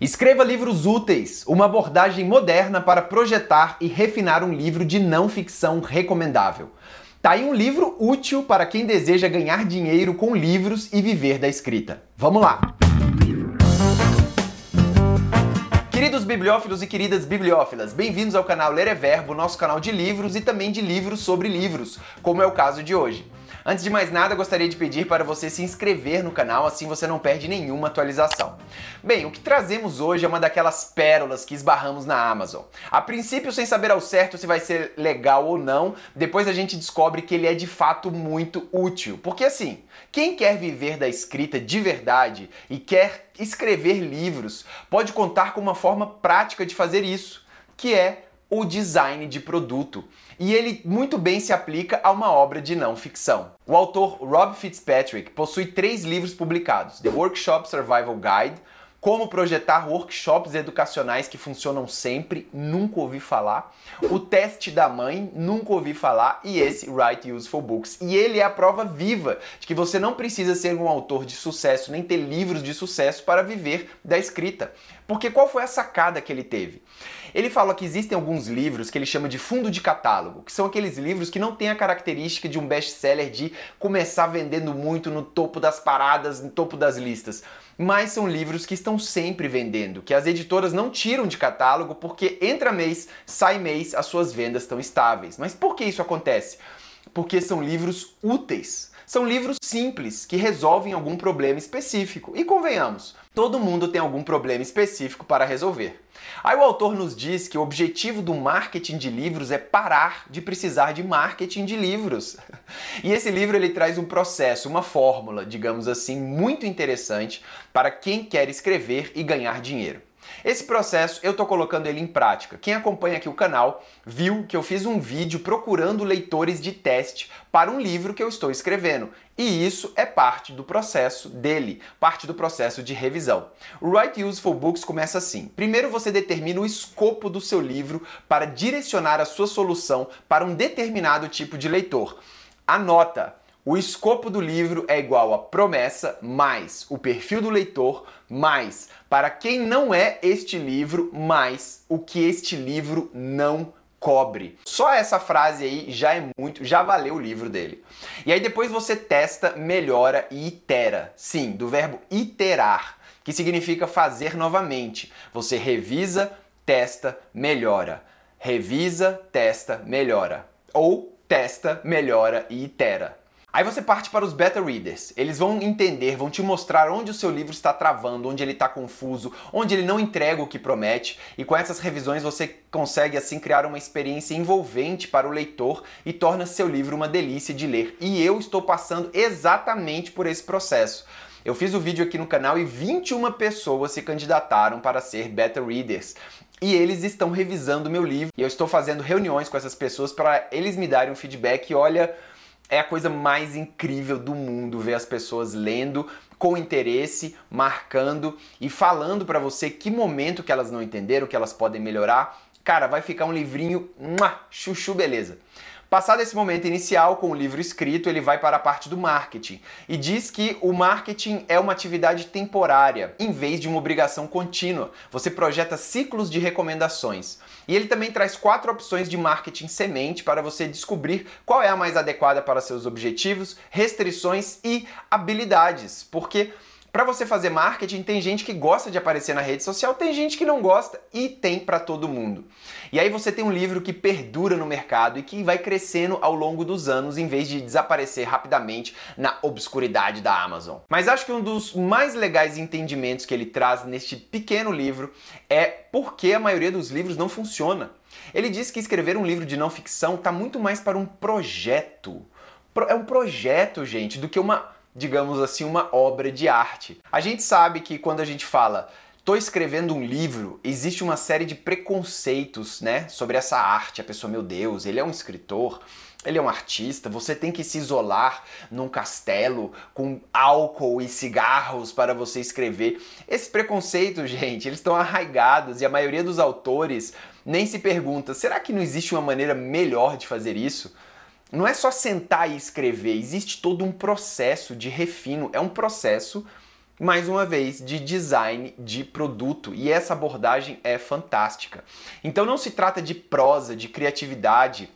Escreva livros úteis, uma abordagem moderna para projetar e refinar um livro de não ficção recomendável. Tá aí um livro útil para quem deseja ganhar dinheiro com livros e viver da escrita. Vamos lá! Queridos bibliófilos e queridas bibliófilas, bem-vindos ao canal Ler é Verbo, nosso canal de livros e também de livros sobre livros, como é o caso de hoje. Antes de mais nada, gostaria de pedir para você se inscrever no canal, assim você não perde nenhuma atualização. Bem, o que trazemos hoje é uma daquelas pérolas que esbarramos na Amazon. A princípio, sem saber ao certo se vai ser legal ou não, depois a gente descobre que ele é de fato muito útil. Porque assim, quem quer viver da escrita de verdade e quer escrever livros, pode contar com uma forma prática de fazer isso, que é o design de produto. E ele muito bem se aplica a uma obra de não ficção. O autor Rob Fitzpatrick possui três livros publicados: The Workshop Survival Guide, como projetar workshops educacionais que funcionam sempre, nunca ouvi falar. O teste da mãe, nunca ouvi falar. E esse Write Useful Books. E ele é a prova viva de que você não precisa ser um autor de sucesso, nem ter livros de sucesso para viver da escrita. Porque qual foi a sacada que ele teve? Ele fala que existem alguns livros que ele chama de fundo de catálogo, que são aqueles livros que não têm a característica de um best-seller de começar vendendo muito no topo das paradas, no topo das listas, mas são livros que estão sempre vendendo, que as editoras não tiram de catálogo porque entra mês, sai mês, as suas vendas estão estáveis. Mas por que isso acontece? Porque são livros úteis. São livros simples que resolvem algum problema específico. E convenhamos, todo mundo tem algum problema específico para resolver. Aí o autor nos diz que o objetivo do marketing de livros é parar de precisar de marketing de livros. E esse livro ele traz um processo, uma fórmula, digamos assim, muito interessante para quem quer escrever e ganhar dinheiro. Esse processo eu estou colocando ele em prática. Quem acompanha aqui o canal viu que eu fiz um vídeo procurando leitores de teste para um livro que eu estou escrevendo. E isso é parte do processo dele, parte do processo de revisão. O Write Useful Books começa assim: primeiro você determina o escopo do seu livro para direcionar a sua solução para um determinado tipo de leitor. Anota! O escopo do livro é igual a promessa mais o perfil do leitor mais para quem não é este livro mais o que este livro não cobre. Só essa frase aí já é muito, já valeu o livro dele. E aí depois você testa, melhora e itera. Sim, do verbo iterar, que significa fazer novamente. Você revisa, testa, melhora. Revisa, testa, melhora. Ou testa, melhora e itera. Aí você parte para os beta readers. Eles vão entender, vão te mostrar onde o seu livro está travando, onde ele está confuso, onde ele não entrega o que promete, e com essas revisões você consegue assim criar uma experiência envolvente para o leitor e torna seu livro uma delícia de ler. E eu estou passando exatamente por esse processo. Eu fiz o vídeo aqui no canal e 21 pessoas se candidataram para ser beta readers. E eles estão revisando meu livro. E eu estou fazendo reuniões com essas pessoas para eles me darem um feedback. E olha, é a coisa mais incrível do mundo ver as pessoas lendo com interesse, marcando e falando para você que momento que elas não entenderam, que elas podem melhorar. Cara, vai ficar um livrinho, chuchu beleza. Passado esse momento inicial com o livro escrito, ele vai para a parte do marketing e diz que o marketing é uma atividade temporária, em vez de uma obrigação contínua. Você projeta ciclos de recomendações. E ele também traz quatro opções de marketing semente para você descobrir qual é a mais adequada para seus objetivos, restrições e habilidades. Porque para você fazer marketing, tem gente que gosta de aparecer na rede social, tem gente que não gosta e tem para todo mundo. E aí você tem um livro que perdura no mercado e que vai crescendo ao longo dos anos em vez de desaparecer rapidamente na obscuridade da Amazon. Mas acho que um dos mais legais entendimentos que ele traz neste pequeno livro é por que a maioria dos livros não funciona. Ele diz que escrever um livro de não ficção está muito mais para um projeto. É um projeto, gente, do que uma digamos assim, uma obra de arte. A gente sabe que quando a gente fala Estou escrevendo um livro, existe uma série de preconceitos, né, sobre essa arte. A pessoa, meu Deus, ele é um escritor, ele é um artista, você tem que se isolar num castelo com álcool e cigarros para você escrever. Esses preconceitos, gente, eles estão arraigados e a maioria dos autores nem se pergunta: será que não existe uma maneira melhor de fazer isso? Não é só sentar e escrever, existe todo um processo de refino, é um processo mais uma vez, de design de produto. E essa abordagem é fantástica. Então não se trata de prosa, de criatividade.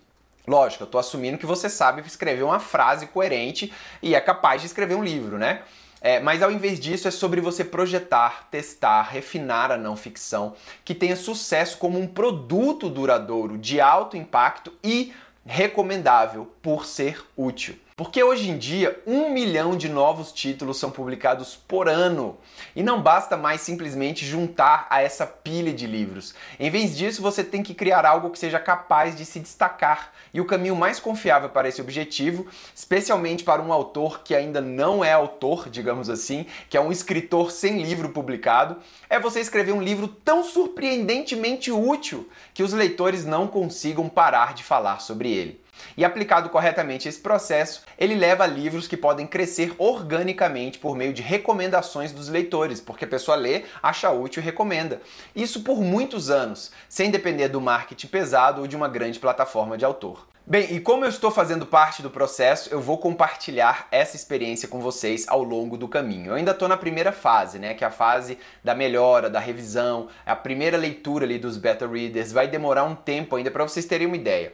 Lógico, eu estou assumindo que você sabe escrever uma frase coerente e é capaz de escrever um livro, né? É, mas ao invés disso, é sobre você projetar, testar, refinar a não ficção que tenha sucesso como um produto duradouro, de alto impacto e recomendável por ser útil. Porque hoje em dia, um milhão de novos títulos são publicados por ano. E não basta mais simplesmente juntar a essa pilha de livros. Em vez disso, você tem que criar algo que seja capaz de se destacar. E o caminho mais confiável para esse objetivo, especialmente para um autor que ainda não é autor, digamos assim, que é um escritor sem livro publicado, é você escrever um livro tão surpreendentemente útil que os leitores não consigam parar de falar sobre ele. E aplicado corretamente esse processo, ele leva a livros que podem crescer organicamente por meio de recomendações dos leitores, porque a pessoa lê, acha útil e recomenda. Isso por muitos anos, sem depender do marketing pesado ou de uma grande plataforma de autor. Bem, e como eu estou fazendo parte do processo, eu vou compartilhar essa experiência com vocês ao longo do caminho. Eu ainda estou na primeira fase, né, que é a fase da melhora, da revisão, a primeira leitura ali dos beta readers. Vai demorar um tempo ainda para vocês terem uma ideia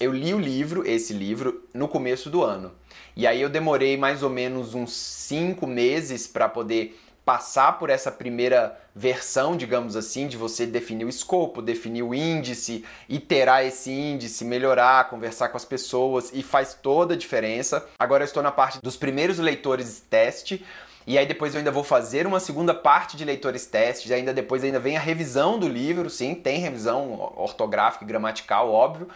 eu li o livro, esse livro, no começo do ano. E aí eu demorei mais ou menos uns cinco meses para poder passar por essa primeira versão, digamos assim, de você definir o escopo, definir o índice, iterar esse índice, melhorar, conversar com as pessoas e faz toda a diferença. Agora eu estou na parte dos primeiros leitores teste. E aí depois eu ainda vou fazer uma segunda parte de leitores testes, ainda depois ainda vem a revisão do livro, sim, tem revisão ortográfica e gramatical, óbvio,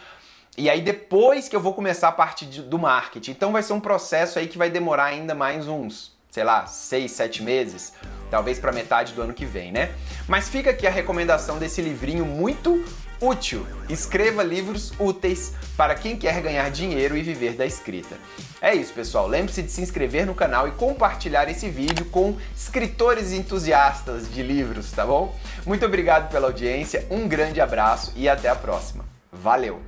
e aí depois que eu vou começar a parte do marketing. Então vai ser um processo aí que vai demorar ainda mais uns, sei lá, seis, sete meses, talvez para metade do ano que vem, né? Mas fica aqui a recomendação desse livrinho muito útil. Escreva livros úteis para quem quer ganhar dinheiro e viver da escrita. É isso, pessoal. Lembre-se de se inscrever no canal e compartilhar esse vídeo com escritores entusiastas de livros, tá bom? Muito obrigado pela audiência, um grande abraço e até a próxima. Valeu!